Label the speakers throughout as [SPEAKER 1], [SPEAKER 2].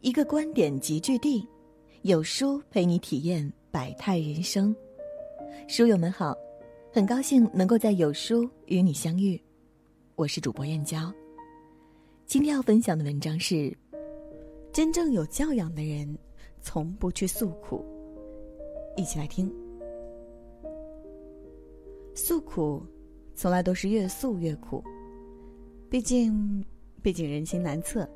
[SPEAKER 1] 一个观点集聚地，有书陪你体验百态人生。书友们好，很高兴能够在有书与你相遇，我是主播燕娇。今天要分享的文章是：真正有教养的人从不去诉苦。一起来听。诉苦，从来都是越诉越苦。毕竟，毕竟人心难测。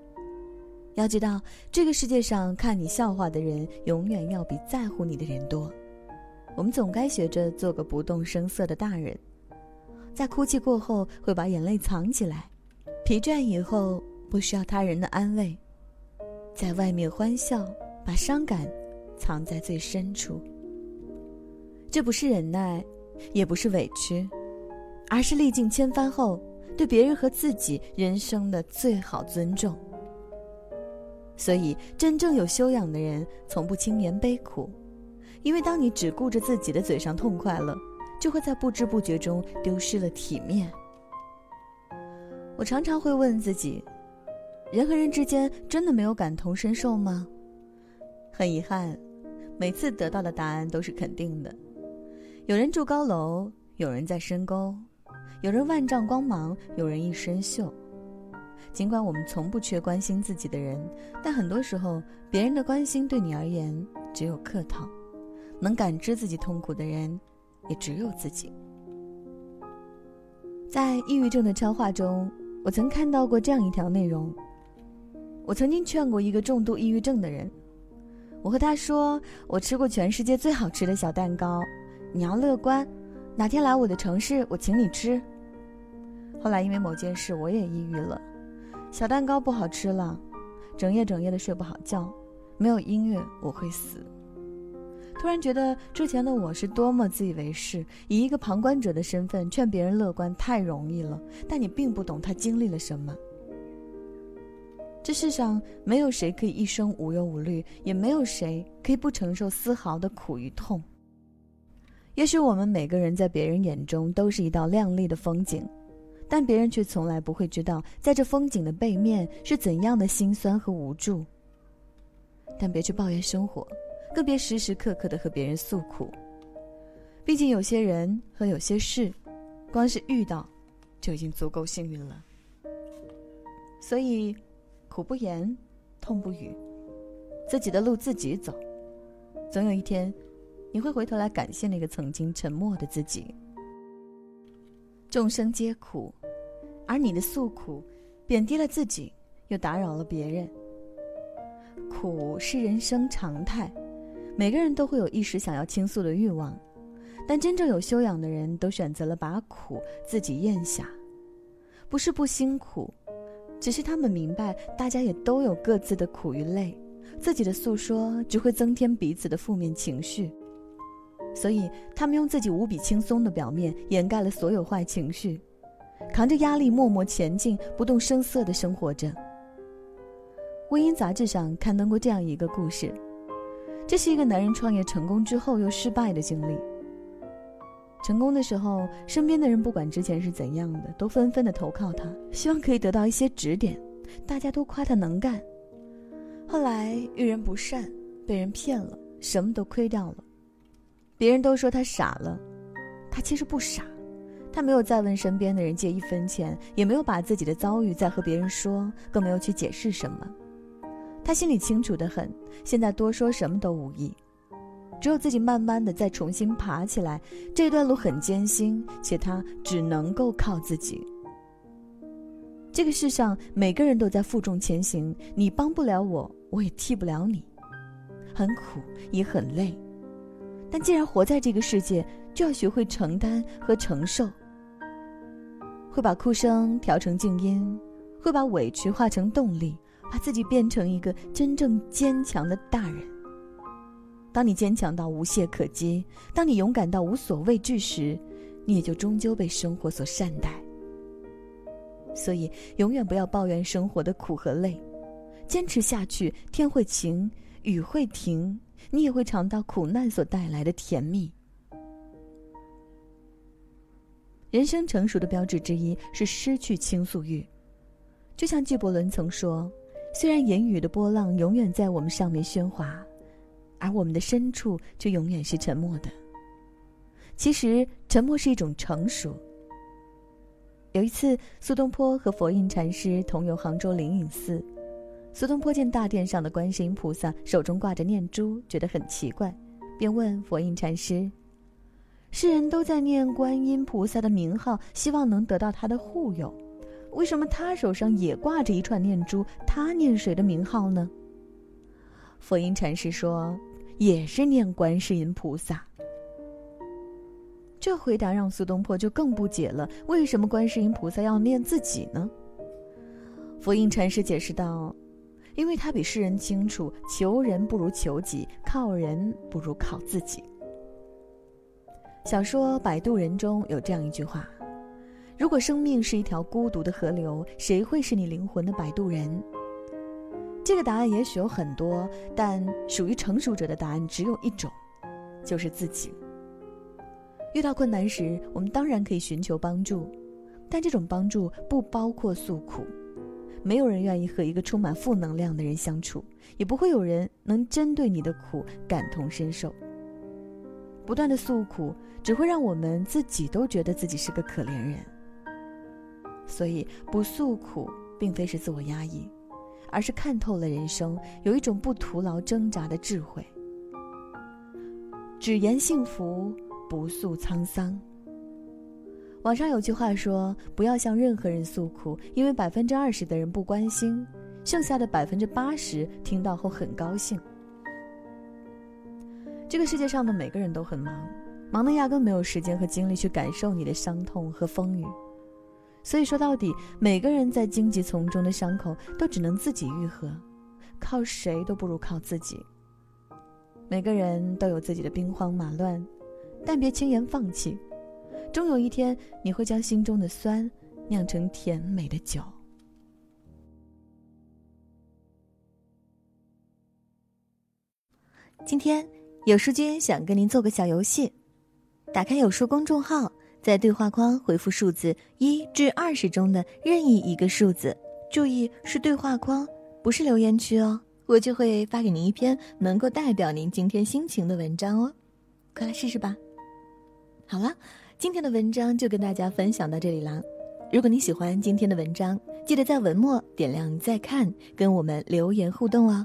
[SPEAKER 1] 要知道，这个世界上看你笑话的人，永远要比在乎你的人多。我们总该学着做个不动声色的大人，在哭泣过后会把眼泪藏起来，疲倦以后不需要他人的安慰，在外面欢笑，把伤感藏在最深处。这不是忍耐，也不是委屈，而是历尽千帆后对别人和自己人生的最好尊重。所以，真正有修养的人从不轻言悲苦，因为当你只顾着自己的嘴上痛快了，就会在不知不觉中丢失了体面。我常常会问自己：人和人之间真的没有感同身受吗？很遗憾，每次得到的答案都是肯定的。有人住高楼，有人在深沟，有人万丈光芒，有人一身锈。尽管我们从不缺关心自己的人，但很多时候，别人的关心对你而言只有客套。能感知自己痛苦的人，也只有自己。在抑郁症的超话中，我曾看到过这样一条内容。我曾经劝过一个重度抑郁症的人，我和他说：“我吃过全世界最好吃的小蛋糕，你要乐观，哪天来我的城市，我请你吃。”后来因为某件事，我也抑郁了。小蛋糕不好吃了，整夜整夜的睡不好觉，没有音乐我会死。突然觉得之前的我是多么自以为是，以一个旁观者的身份劝别人乐观太容易了，但你并不懂他经历了什么。这世上没有谁可以一生无忧无虑，也没有谁可以不承受丝毫的苦与痛。也许我们每个人在别人眼中都是一道亮丽的风景。但别人却从来不会知道，在这风景的背面是怎样的心酸和无助。但别去抱怨生活，更别时时刻刻的和别人诉苦。毕竟有些人和有些事，光是遇到，就已经足够幸运了。所以，苦不言，痛不语，自己的路自己走。总有一天，你会回头来感谢那个曾经沉默的自己。众生皆苦。而你的诉苦，贬低了自己，又打扰了别人。苦是人生常态，每个人都会有一时想要倾诉的欲望，但真正有修养的人都选择了把苦自己咽下，不是不辛苦，只是他们明白大家也都有各自的苦与累，自己的诉说只会增添彼此的负面情绪，所以他们用自己无比轻松的表面掩盖了所有坏情绪。扛着压力默默前进，不动声色的生活着。婚姻杂志上刊登过这样一个故事，这是一个男人创业成功之后又失败的经历。成功的时候，身边的人不管之前是怎样的，都纷纷的投靠他，希望可以得到一些指点。大家都夸他能干。后来遇人不善，被人骗了，什么都亏掉了。别人都说他傻了，他其实不傻。他没有再问身边的人借一分钱，也没有把自己的遭遇再和别人说，更没有去解释什么。他心里清楚的很，现在多说什么都无益，只有自己慢慢的再重新爬起来。这段路很艰辛，且他只能够靠自己。这个世上每个人都在负重前行，你帮不了我，我也替不了你，很苦也很累，但既然活在这个世界，就要学会承担和承受。会把哭声调成静音，会把委屈化成动力，把自己变成一个真正坚强的大人。当你坚强到无懈可击，当你勇敢到无所畏惧时，你也就终究被生活所善待。所以，永远不要抱怨生活的苦和累，坚持下去，天会晴，雨会停，你也会尝到苦难所带来的甜蜜。人生成熟的标志之一是失去倾诉欲，就像纪伯伦曾说：“虽然言语的波浪永远在我们上面喧哗，而我们的深处却永远是沉默的。其实，沉默是一种成熟。有一次，苏东坡和佛印禅师同游杭州灵隐寺，苏东坡见大殿上的观世音菩萨手中挂着念珠，觉得很奇怪，便问佛印禅师：“世人都在念观音菩萨的名号，希望能得到他的护佑。”为什么他手上也挂着一串念珠？他念谁的名号呢？佛音禅师说：“也是念观世音菩萨。”这回答让苏东坡就更不解了：为什么观世音菩萨要念自己呢？佛印禅师解释道：“因为他比世人清楚，求人不如求己，靠人不如靠自己。”小说《摆渡人》中有这样一句话。如果生命是一条孤独的河流，谁会是你灵魂的摆渡人？这个答案也许有很多，但属于成熟者的答案只有一种，就是自己。遇到困难时，我们当然可以寻求帮助，但这种帮助不包括诉苦。没有人愿意和一个充满负能量的人相处，也不会有人能针对你的苦感同身受。不断的诉苦，只会让我们自己都觉得自己是个可怜人。所以，不诉苦，并非是自我压抑，而是看透了人生，有一种不徒劳挣扎的智慧。只言幸福，不诉沧桑。网上有句话说：“不要向任何人诉苦，因为百分之二十的人不关心，剩下的百分之八十听到后很高兴。”这个世界上的每个人都很忙，忙的压根没有时间和精力去感受你的伤痛和风雨。所以说到底，每个人在荆棘丛中的伤口都只能自己愈合，靠谁都不如靠自己。每个人都有自己的兵荒马乱，但别轻言放弃，终有一天你会将心中的酸酿成甜美的酒。今天有书君想跟您做个小游戏，打开有书公众号。在对话框回复数字一至二十中的任意一个数字，注意是对话框，不是留言区哦。我就会发给您一篇能够代表您今天心情的文章哦，快来试试吧。好了，今天的文章就跟大家分享到这里啦。如果你喜欢今天的文章，记得在文末点亮再看，跟我们留言互动哦。